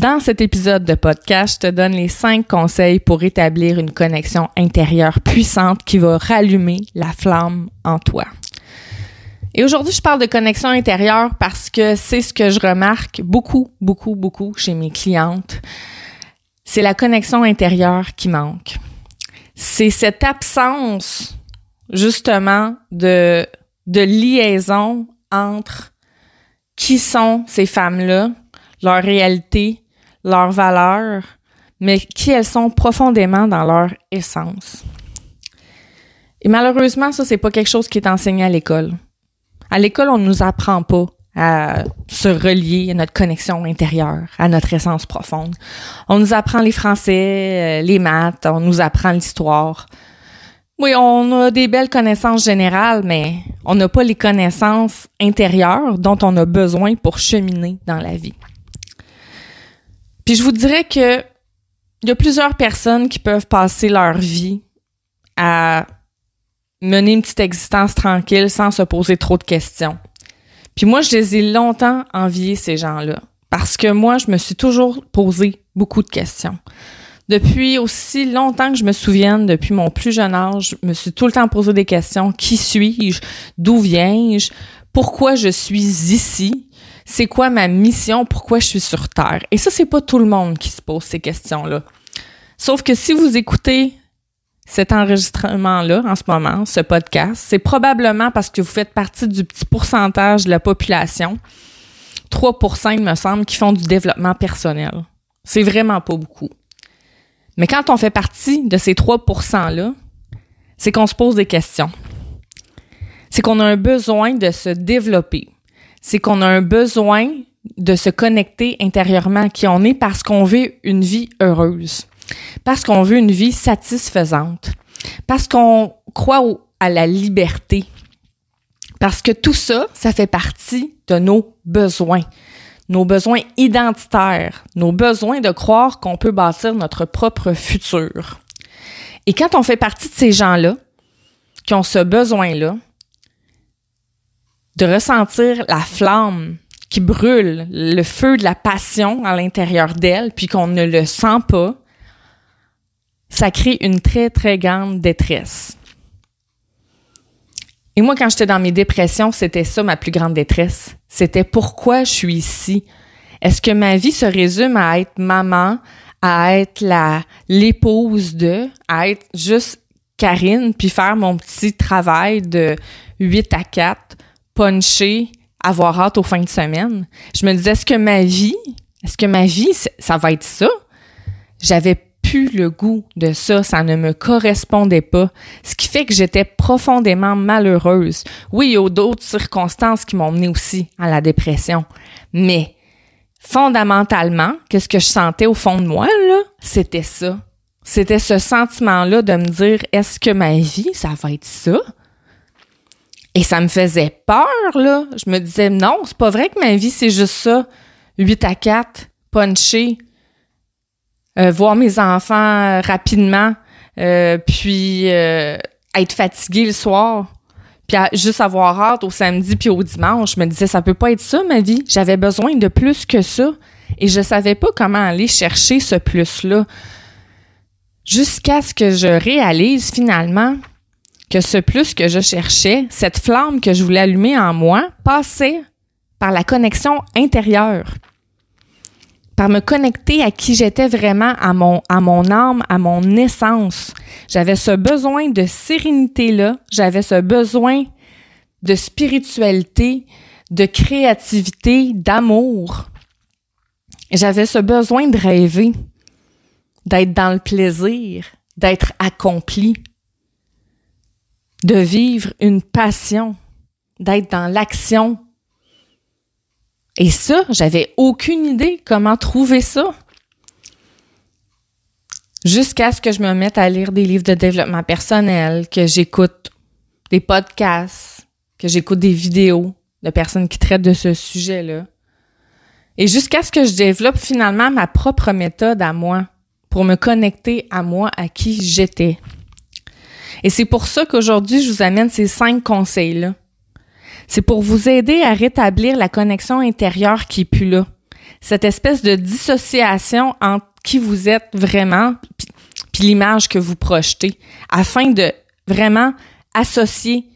Dans cet épisode de podcast, je te donne les cinq conseils pour établir une connexion intérieure puissante qui va rallumer la flamme en toi. Et aujourd'hui, je parle de connexion intérieure parce que c'est ce que je remarque beaucoup, beaucoup, beaucoup chez mes clientes. C'est la connexion intérieure qui manque. C'est cette absence, justement, de, de liaison entre qui sont ces femmes-là, leur réalité, leurs valeurs, mais qui elles sont profondément dans leur essence. Et malheureusement, ça, c'est pas quelque chose qui est enseigné à l'école. À l'école, on ne nous apprend pas à se relier à notre connexion intérieure, à notre essence profonde. On nous apprend les français, euh, les maths, on nous apprend l'histoire. Oui, on a des belles connaissances générales, mais on n'a pas les connaissances intérieures dont on a besoin pour cheminer dans la vie. Puis je vous dirais que il y a plusieurs personnes qui peuvent passer leur vie à mener une petite existence tranquille sans se poser trop de questions. Puis moi, je les ai longtemps enviés, ces gens-là, parce que moi, je me suis toujours posé beaucoup de questions. Depuis aussi longtemps que je me souvienne, depuis mon plus jeune âge, je me suis tout le temps posé des questions. Qui suis-je? D'où viens-je? Pourquoi je suis ici? C'est quoi ma mission, pourquoi je suis sur Terre? Et ça, c'est pas tout le monde qui se pose ces questions-là. Sauf que si vous écoutez cet enregistrement-là en ce moment, ce podcast, c'est probablement parce que vous faites partie du petit pourcentage de la population, 3 il me semble, qui font du développement personnel. C'est vraiment pas beaucoup. Mais quand on fait partie de ces 3 %-là, c'est qu'on se pose des questions. C'est qu'on a un besoin de se développer c'est qu'on a un besoin de se connecter intérieurement qui on est parce qu'on veut une vie heureuse, parce qu'on veut une vie satisfaisante, parce qu'on croit à la liberté, parce que tout ça, ça fait partie de nos besoins, nos besoins identitaires, nos besoins de croire qu'on peut bâtir notre propre futur. Et quand on fait partie de ces gens-là, qui ont ce besoin-là, de ressentir la flamme qui brûle, le feu de la passion à l'intérieur d'elle, puis qu'on ne le sent pas, ça crée une très, très grande détresse. Et moi, quand j'étais dans mes dépressions, c'était ça ma plus grande détresse. C'était pourquoi je suis ici? Est-ce que ma vie se résume à être maman, à être l'épouse de, à être juste Karine, puis faire mon petit travail de 8 à 4 puncher, avoir hâte aux fins de semaine. Je me disais, est-ce que ma vie, est-ce que ma vie, ça va être ça? J'avais plus le goût de ça, ça ne me correspondait pas, ce qui fait que j'étais profondément malheureuse. Oui, il y a d'autres circonstances qui m'ont mené aussi à la dépression, mais fondamentalement, qu'est-ce que je sentais au fond de moi, là? C'était ça. C'était ce sentiment-là de me dire, est-ce que ma vie, ça va être ça? Et ça me faisait peur, là. Je me disais, non, c'est pas vrai que ma vie, c'est juste ça. 8 à 4, puncher, euh, voir mes enfants rapidement, euh, puis euh, être fatigué le soir, puis juste avoir hâte au samedi puis au dimanche. Je me disais, ça peut pas être ça, ma vie. J'avais besoin de plus que ça. Et je savais pas comment aller chercher ce plus-là. Jusqu'à ce que je réalise finalement que ce plus que je cherchais, cette flamme que je voulais allumer en moi, passait par la connexion intérieure, par me connecter à qui j'étais vraiment, à mon, à mon âme, à mon essence. J'avais ce besoin de sérénité-là, j'avais ce besoin de spiritualité, de créativité, d'amour. J'avais ce besoin de rêver, d'être dans le plaisir, d'être accompli de vivre une passion, d'être dans l'action. Et ça, j'avais aucune idée comment trouver ça. Jusqu'à ce que je me mette à lire des livres de développement personnel, que j'écoute des podcasts, que j'écoute des vidéos de personnes qui traitent de ce sujet-là. Et jusqu'à ce que je développe finalement ma propre méthode à moi pour me connecter à moi, à qui j'étais. Et c'est pour ça qu'aujourd'hui, je vous amène ces cinq conseils-là. C'est pour vous aider à rétablir la connexion intérieure qui est plus là. cette espèce de dissociation entre qui vous êtes vraiment puis l'image que vous projetez afin de vraiment associer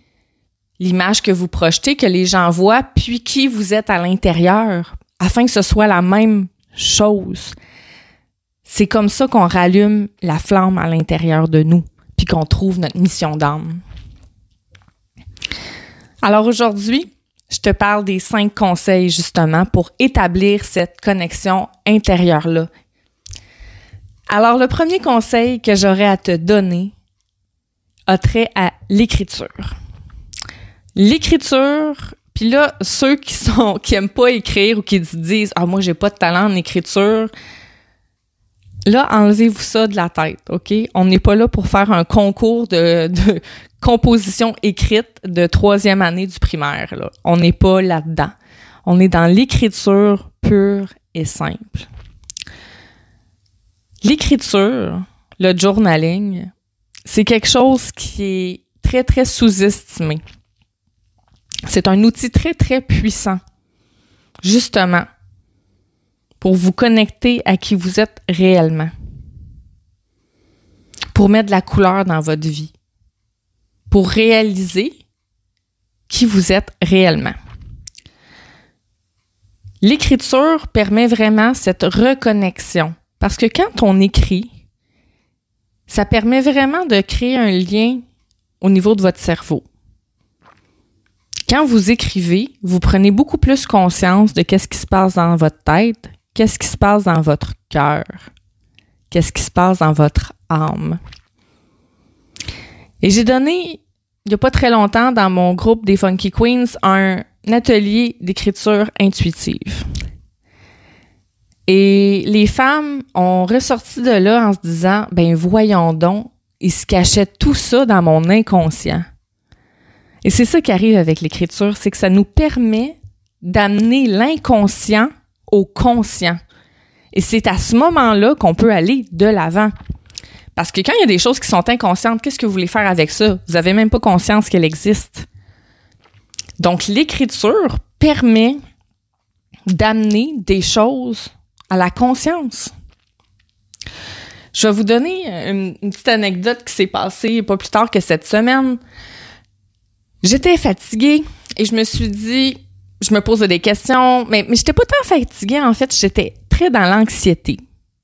l'image que vous projetez, que les gens voient, puis qui vous êtes à l'intérieur, afin que ce soit la même chose. C'est comme ça qu'on rallume la flamme à l'intérieur de nous, puis qu'on trouve notre mission d'âme. Alors aujourd'hui, je te parle des cinq conseils justement pour établir cette connexion intérieure-là. Alors le premier conseil que j'aurais à te donner a trait à l'écriture. L'écriture, puis là, ceux qui sont qui aiment pas écrire ou qui disent ah moi j'ai pas de talent en écriture, là enlevez-vous ça de la tête, ok? On n'est pas là pour faire un concours de, de composition écrite de troisième année du primaire. Là. On n'est pas là-dedans. On est dans l'écriture pure et simple. L'écriture, le journaling, c'est quelque chose qui est très très sous-estimé. C'est un outil très, très puissant, justement, pour vous connecter à qui vous êtes réellement, pour mettre de la couleur dans votre vie, pour réaliser qui vous êtes réellement. L'écriture permet vraiment cette reconnexion parce que quand on écrit, ça permet vraiment de créer un lien au niveau de votre cerveau. Quand vous écrivez, vous prenez beaucoup plus conscience de qu'est-ce qui se passe dans votre tête, qu'est-ce qui se passe dans votre cœur, qu'est-ce qui se passe dans votre âme? Et j'ai donné, il n'y a pas très longtemps, dans mon groupe des Funky Queens, un atelier d'écriture intuitive. Et les femmes ont ressorti de là en se disant, ben voyons donc, il se cachait tout ça dans mon inconscient. Et c'est ça qui arrive avec l'écriture, c'est que ça nous permet d'amener l'inconscient au conscient. Et c'est à ce moment-là qu'on peut aller de l'avant. Parce que quand il y a des choses qui sont inconscientes, qu'est-ce que vous voulez faire avec ça? Vous n'avez même pas conscience qu'elle existe. Donc, l'écriture permet d'amener des choses à la conscience. Je vais vous donner une, petite anecdote qui s'est passée pas plus tard que cette semaine. J'étais fatiguée et je me suis dit, je me posais des questions, mais, mais j'étais pas tant fatiguée, en fait, j'étais très dans l'anxiété.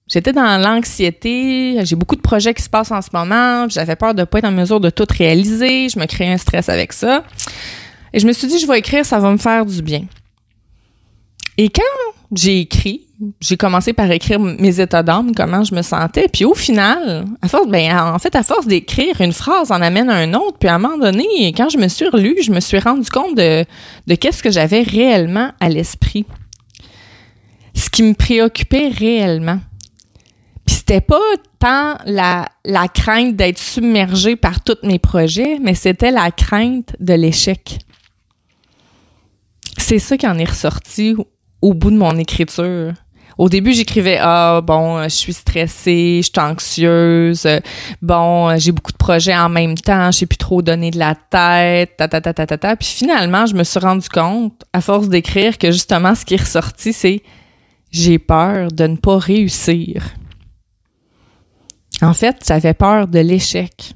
J'étais dans l'anxiété, j'ai beaucoup de projets qui se passent en ce moment, j'avais peur de pas être en mesure de tout réaliser, je me créais un stress avec ça. Et je me suis dit, je vais écrire, ça va me faire du bien. Et quand j'ai écrit, j'ai commencé par écrire mes états d'âme, comment je me sentais. Puis au final, à force, ben, en fait, à force d'écrire une phrase, en amène un autre. Puis à un moment donné, quand je me suis relue, je me suis rendu compte de, de qu'est-ce que j'avais réellement à l'esprit. Ce qui me préoccupait réellement. Puis c'était pas tant la, la crainte d'être submergée par tous mes projets, mais c'était la crainte de l'échec. C'est ça qui en est ressorti au bout de mon écriture. Au début, j'écrivais ah bon, je suis stressée, je suis anxieuse, bon, j'ai beaucoup de projets en même temps, je sais plus trop donner de la tête, ta ta ta ta ta ta. Puis finalement, je me suis rendu compte à force d'écrire que justement ce qui est ressorti, c'est j'ai peur de ne pas réussir. En fait, j'avais peur de l'échec.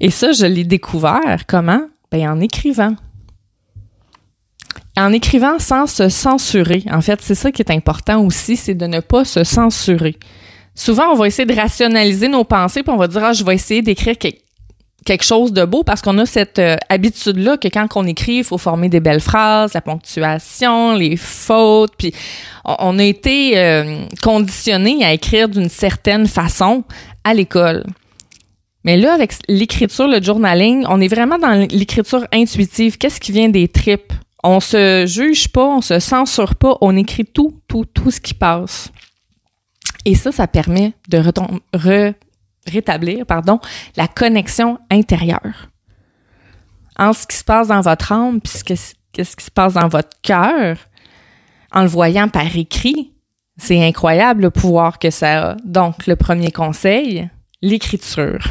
Et ça, je l'ai découvert comment? Ben en écrivant en écrivant sans se censurer. En fait, c'est ça qui est important aussi, c'est de ne pas se censurer. Souvent, on va essayer de rationaliser nos pensées, puis on va dire ah, je vais essayer d'écrire quelque chose de beau parce qu'on a cette euh, habitude-là que quand on écrit, il faut former des belles phrases, la ponctuation, les fautes, puis on, a été euh, conditionné à écrire d'une certaine façon à l'école. Mais là, avec l'écriture, le journaling, on est vraiment dans l'écriture intuitive. Qu'est-ce qui vient des tripes? On se juge pas, on se censure pas, on écrit tout, tout, tout ce qui passe. Et ça, ça permet de rétablir pardon, la connexion intérieure. En ce qui se passe dans votre âme, puis qu'est-ce qui se passe dans votre cœur, en le voyant par écrit, c'est incroyable le pouvoir que ça a. Donc, le premier conseil, l'écriture.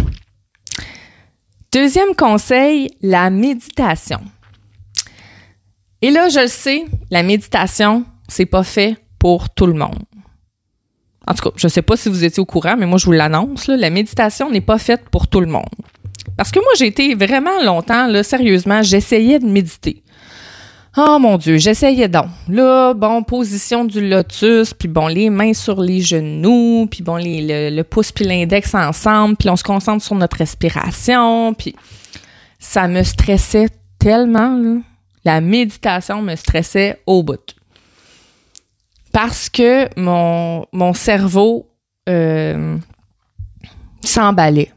Deuxième conseil, la méditation. Et là, je le sais, la méditation, c'est pas fait pour tout le monde. En tout cas, je sais pas si vous étiez au courant, mais moi je vous l'annonce, la méditation n'est pas faite pour tout le monde. Parce que moi j'ai été vraiment longtemps là, sérieusement, j'essayais de méditer. Oh mon Dieu, j'essayais donc. Là, bon, position du lotus, puis bon, les mains sur les genoux, puis bon, les, le, pouce puis l'index ensemble, puis on se concentre sur notre respiration, puis ça me stressait tellement, là. La méditation me stressait au bout. Parce que mon, cerveau euh, s'emballait.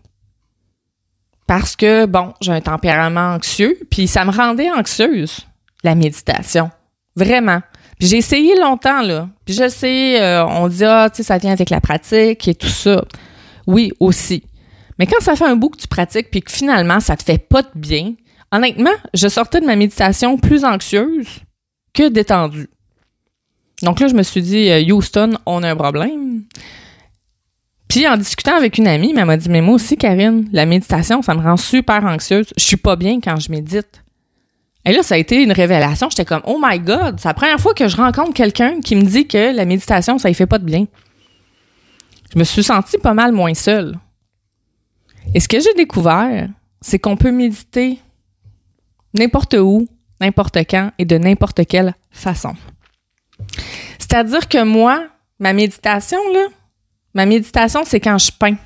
Parce que, bon, j'ai un tempérament anxieux, puis ça me rendait anxieuse la méditation. Vraiment. Puis j'ai essayé longtemps, là. Puis je sais, euh, on dit, ah, tu sais, ça vient avec la pratique et tout ça. Oui, aussi. Mais quand ça fait un bout que tu pratiques puis que finalement, ça te fait pas de bien, honnêtement, je sortais de ma méditation plus anxieuse que détendue. Donc là, je me suis dit, euh, Houston, on a un problème. Puis en discutant avec une amie, elle m'a dit, mais moi aussi, Karine, la méditation, ça me rend super anxieuse. Je suis pas bien quand je médite. Et là, ça a été une révélation. J'étais comme, oh my God, c'est la première fois que je rencontre quelqu'un qui me dit que la méditation, ça y fait pas de bien. Je me suis sentie pas mal moins seule. Et ce que j'ai découvert, c'est qu'on peut méditer n'importe où, n'importe quand et de n'importe quelle façon. C'est-à-dire que moi, ma méditation, là, ma méditation, c'est quand je peins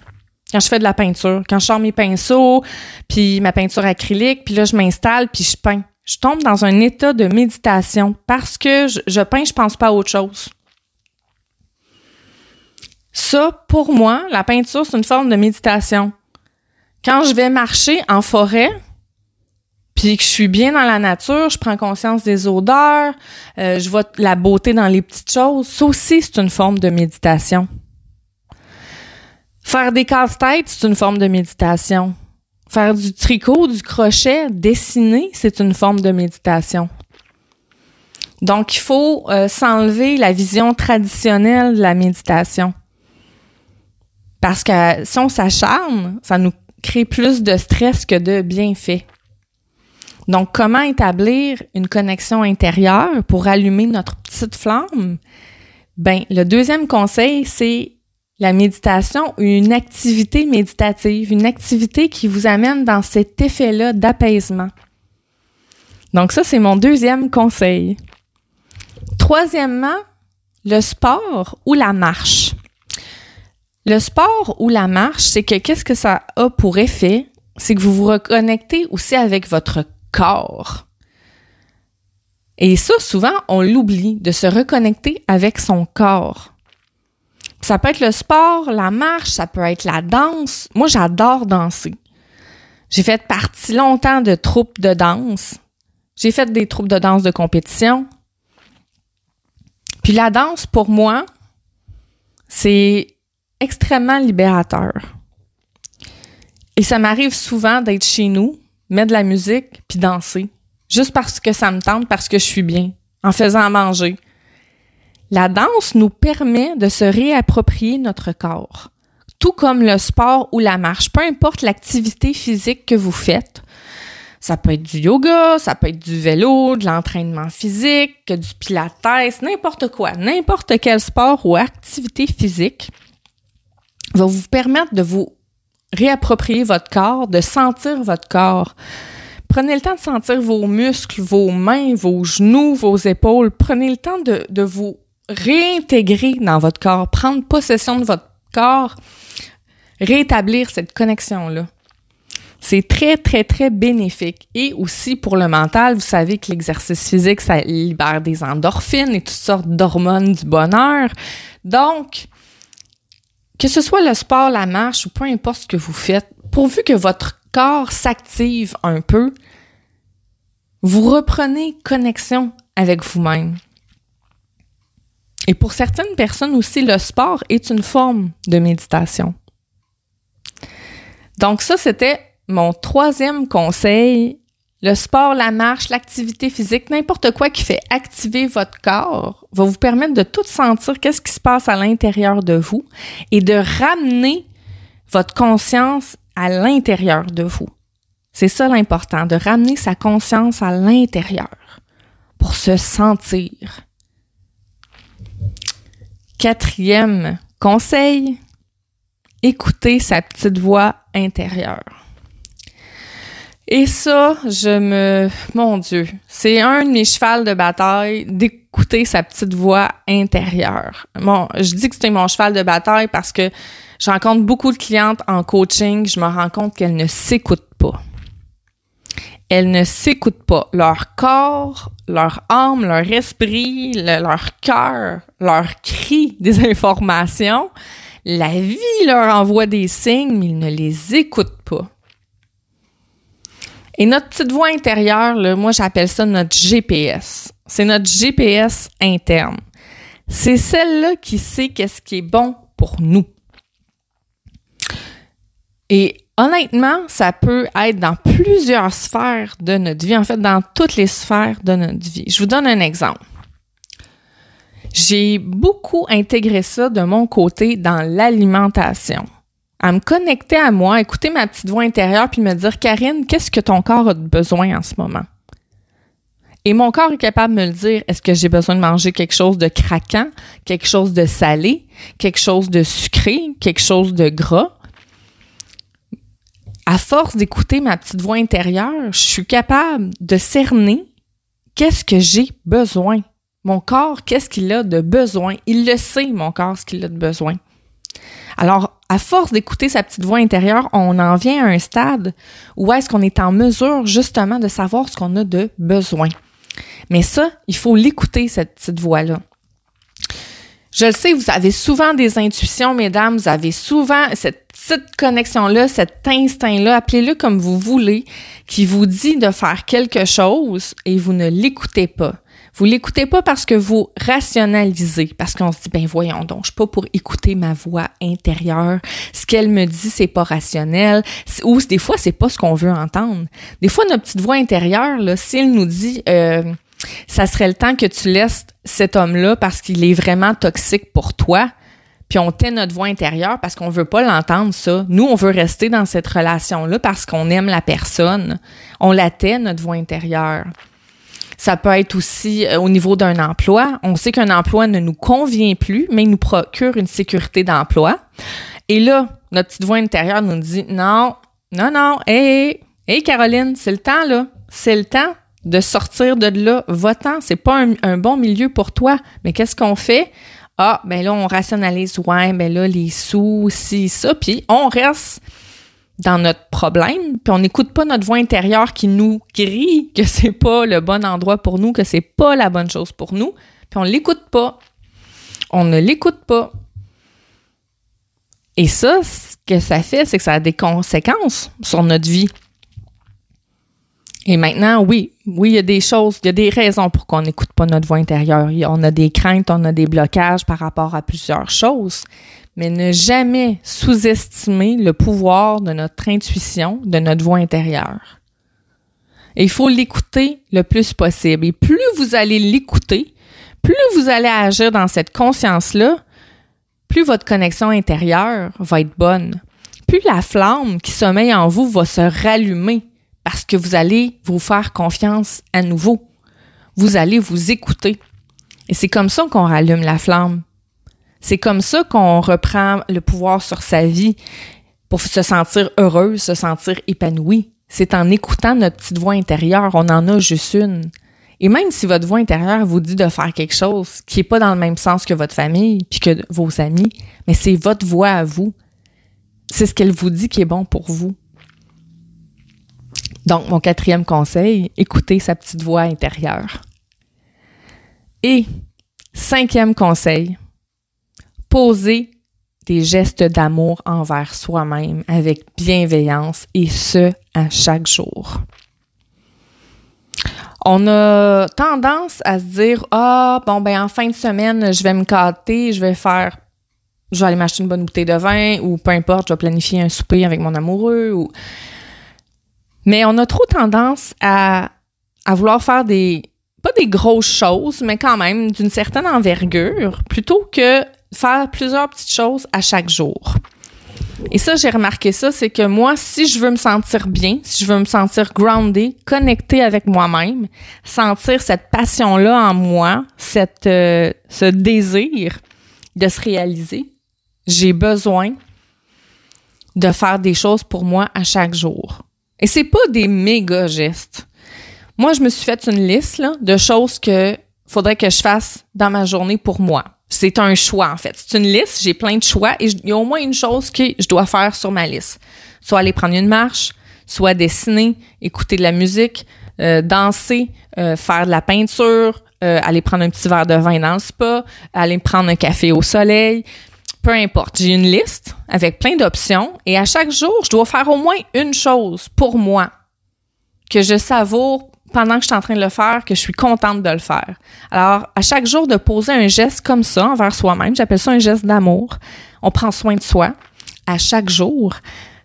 quand je fais de la peinture, quand je sors mes pinceaux, puis ma peinture acrylique, puis là je m'installe, puis je peins je tombe dans un état de méditation parce que je, peins, je pense pas à autre chose. Ça, pour moi, la peinture, c'est une forme de méditation. Quand je vais marcher en forêt, puis que je suis bien dans la nature, je prends conscience des odeurs, euh, je vois la beauté dans les petites choses, ça aussi, c'est une forme de méditation. Faire des casse-têtes, c'est une forme de méditation. Faire du tricot, du crochet, dessiner, c'est une forme de méditation. Donc, il faut euh, s'enlever la vision traditionnelle de la méditation. Parce que si on s'acharne, ça nous crée plus de stress que de bienfaits. Donc, comment établir une connexion intérieure pour allumer notre petite flamme? Ben, le deuxième conseil, c'est la méditation, une activité méditative, une activité qui vous amène dans cet effet-là d'apaisement. Donc ça, c'est mon deuxième conseil. Troisièmement, le sport ou la marche. Le sport ou la marche, c'est que qu'est-ce que ça a pour effet? C'est que vous vous reconnectez aussi avec votre corps. Et ça, souvent, on l'oublie de se reconnecter avec son corps. Ça peut être le sport, la marche, ça peut être la danse. Moi, j'adore danser. J'ai fait partie longtemps de troupes de danse. J'ai fait des troupes de danse de compétition. Puis la danse, pour moi, c'est extrêmement libérateur. Et ça m'arrive souvent d'être chez nous, mettre de la musique, puis danser. Juste parce que ça me tente, parce que je suis bien, en faisant à manger, la danse nous permet de se réapproprier notre corps, tout comme le sport ou la marche, peu importe l'activité physique que vous faites. Ça peut être du yoga, ça peut être du vélo, de l'entraînement physique, du pilates, n'importe quoi, n'importe quel sport ou activité physique va vous permettre de vous réapproprier votre corps, de sentir votre corps. Prenez le temps de sentir vos muscles, vos mains, vos genoux, vos épaules. Prenez le temps de, vous réintégrer dans votre corps, prendre possession de votre corps, rétablir cette connexion-là. C'est très, très, très bénéfique. Et aussi pour le mental, vous savez que l'exercice physique, ça libère des endorphines et toutes sortes d'hormones du bonheur. Donc, que ce soit le sport, la marche ou peu importe ce que vous faites, pourvu que votre corps s'active un peu, vous reprenez connexion avec vous-même. Et pour certaines personnes aussi, le sport est une forme de méditation. Donc ça, c'était mon troisième conseil. Le sport, la marche, l'activité physique, n'importe quoi qui fait activer votre corps va vous permettre de tout sentir qu'est-ce qui se passe à l'intérieur de vous et de ramener votre conscience à l'intérieur de vous. C'est ça l'important, de ramener sa conscience à l'intérieur pour se sentir quatrième conseil, écouter sa petite voix intérieure. Et ça, je me... Mon Dieu, c'est un de mes chevals de bataille d'écouter sa petite voix intérieure. Bon, je dis que c'est mon cheval de bataille parce que je rencontre beaucoup de clientes en coaching, je me rends compte qu'elles ne s'écoutent pas. Elles ne s'écoutent pas. Leur corps, leur âme, leur esprit, leur cœur leur crie des informations. La vie leur envoie des signes, mais ils ne les écoutent pas. Et notre petite voix intérieure, là, moi j'appelle ça notre GPS. C'est notre GPS interne. C'est celle-là qui sait qu'est-ce qui est bon pour nous. Et honnêtement, ça peut être dans plusieurs sphères de notre vie, en fait, dans toutes les sphères de notre vie. Je vous donne un exemple. J'ai beaucoup intégré ça de mon côté dans l'alimentation à me connecter à moi, écouter ma petite voix intérieure, puis me dire, Karine, qu'est-ce que ton corps a besoin en ce moment? Et mon corps est capable de me le dire, est-ce que j'ai besoin de manger quelque chose de craquant, quelque chose de salé, quelque chose de sucré, quelque chose de gras? À force d'écouter ma petite voix intérieure, je suis capable de cerner qu'est-ce que j'ai besoin. Mon corps, qu'est-ce qu'il a de besoin? Il le sait, mon corps, ce qu'il a de besoin. Alors, à force d'écouter sa petite voix intérieure, on en vient à un stade où est-ce qu'on est en mesure justement de savoir ce qu'on a de besoin. Mais ça, il faut l'écouter, cette petite voix-là. Je le sais, vous avez souvent des intuitions, mesdames, vous avez souvent cette petite connexion-là, cet instinct-là, appelez-le comme vous voulez, qui vous dit de faire quelque chose et vous ne l'écoutez pas. Vous l'écoutez pas parce que vous rationalisez, parce qu'on se dit, ben voyons donc, je suis pas pour écouter ma voix intérieure. Ce qu'elle me dit, c'est pas rationnel. Ou des fois, c'est pas ce qu'on veut entendre. Des fois, notre petite voix intérieure, là, s'il nous dit, euh, ça serait le temps que tu laisses cet homme-là parce qu'il est vraiment toxique pour toi, puis on tait notre voix intérieure parce qu'on veut pas l'entendre, ça. Nous, on veut rester dans cette relation-là parce qu'on aime la personne. On la tait, notre voix intérieure. Ça peut être aussi euh, au niveau d'un emploi. On sait qu'un emploi ne nous convient plus, mais il nous procure une sécurité d'emploi. Et là, notre petite voix intérieure nous dit non, non, non, hé, hé, Caroline, c'est le temps, là. C'est le temps de sortir de là. Va-t'en. C'est pas un, un, bon milieu pour toi. Mais qu'est-ce qu'on fait? Ah, ben là, on rationalise. Ouais, ben là, les sous, si, ça. Puis on reste dans notre problème, puis on n'écoute pas notre voix intérieure qui nous crie que c'est pas le bon endroit pour nous, que c'est pas la bonne chose pour nous, puis on l'écoute pas. On ne l'écoute pas. Et ça, ce que ça fait, c'est que ça a des conséquences sur notre vie. Et maintenant, oui, oui, il y a des choses, il y a des raisons pour qu'on n'écoute pas notre voix intérieure. On a des craintes, on a des blocages par rapport à plusieurs choses mais ne jamais sous-estimer le pouvoir de notre intuition, de notre voix intérieure. Et il faut l'écouter le plus possible. Et plus vous allez l'écouter, plus vous allez agir dans cette conscience-là, plus votre connexion intérieure va être bonne. Plus la flamme qui sommeille en vous va se rallumer parce que vous allez vous faire confiance à nouveau. Vous allez vous écouter. Et c'est comme ça qu'on rallume la flamme. C'est comme ça qu'on reprend le pouvoir sur sa vie pour se sentir heureuse, se sentir épanouie. C'est en écoutant notre petite voix intérieure. On en a juste une. Et même si votre voix intérieure vous dit de faire quelque chose qui n'est pas dans le même sens que votre famille puis que vos amis, mais c'est votre voix à vous. C'est ce qu'elle vous dit qui est bon pour vous. Donc, mon quatrième conseil, écoutez sa petite voix intérieure. Et cinquième conseil, poser des gestes d'amour envers soi-même avec bienveillance et ce, à chaque jour. On a tendance à se dire ah bon ben en fin de semaine je vais me gâter, je vais faire je vais aller m'acheter une bonne bouteille de vin ou peu importe, je vais planifier un souper avec mon amoureux ou mais on a trop tendance à, à vouloir faire des pas des grosses choses, mais quand même d'une certaine envergure, plutôt que faire plusieurs petites choses à chaque jour. Et ça, j'ai remarqué ça, c'est que moi, si je veux me sentir bien, si je veux me sentir grounded, connecté avec moi-même, sentir cette passion-là en moi, cette, euh, ce désir, de se réaliser. J'ai besoin de faire des choses pour moi à chaque jour. Et c'est pas des méga gestes. Moi, je me suis fait une liste là, de choses que faudrait que je fasse dans ma journée pour moi. C'est un choix, en fait. C'est une liste, j'ai plein de choix et il y a au moins une chose que je dois faire sur ma liste. Soit aller prendre une marche, soit dessiner, écouter de la musique, euh, danser, euh, faire de la peinture, euh, aller prendre un petit verre de vin dans le spa, aller prendre un café au soleil. Peu importe, j'ai une liste avec plein d'options et à chaque jour, je dois faire au moins une chose pour moi que je savoure pendant que je suis en train de le faire, que je suis contente de le faire. Alors, à chaque jour, de poser un geste comme ça envers soi-même, j'appelle ça un geste d'amour. On prend soin de soi à chaque jour.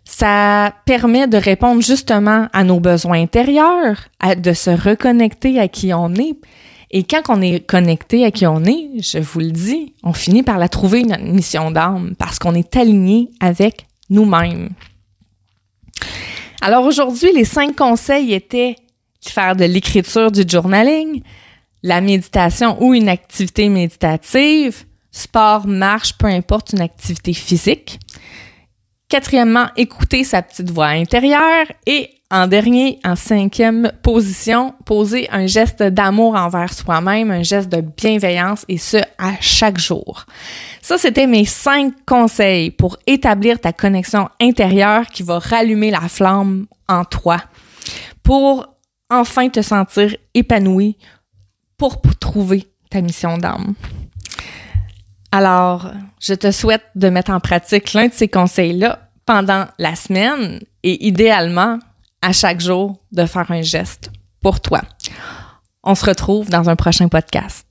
Ça permet de répondre justement à nos besoins intérieurs, de se reconnecter à qui on est. Et quand on est connecté à qui on est, je vous le dis, on finit par la trouver notre mission d'âme parce qu'on est aligné avec nous-mêmes. Alors aujourd'hui, les cinq conseils étaient faire de l'écriture, du journaling, la méditation ou une activité méditative, sport, marche, peu importe, une activité physique. Quatrièmement, écouter sa petite voix intérieure. Et en dernier, en cinquième position, poser un geste d'amour envers soi-même, un geste de bienveillance et ce, à chaque jour. Ça, c'était mes cinq conseils pour établir ta connexion intérieure qui va rallumer la flamme en toi. Pour enfin te sentir épanoui pour trouver ta mission d'âme. Alors, je te souhaite de mettre en pratique l'un de ces conseils-là pendant la semaine et idéalement à chaque jour de faire un geste pour toi. On se retrouve dans un prochain podcast.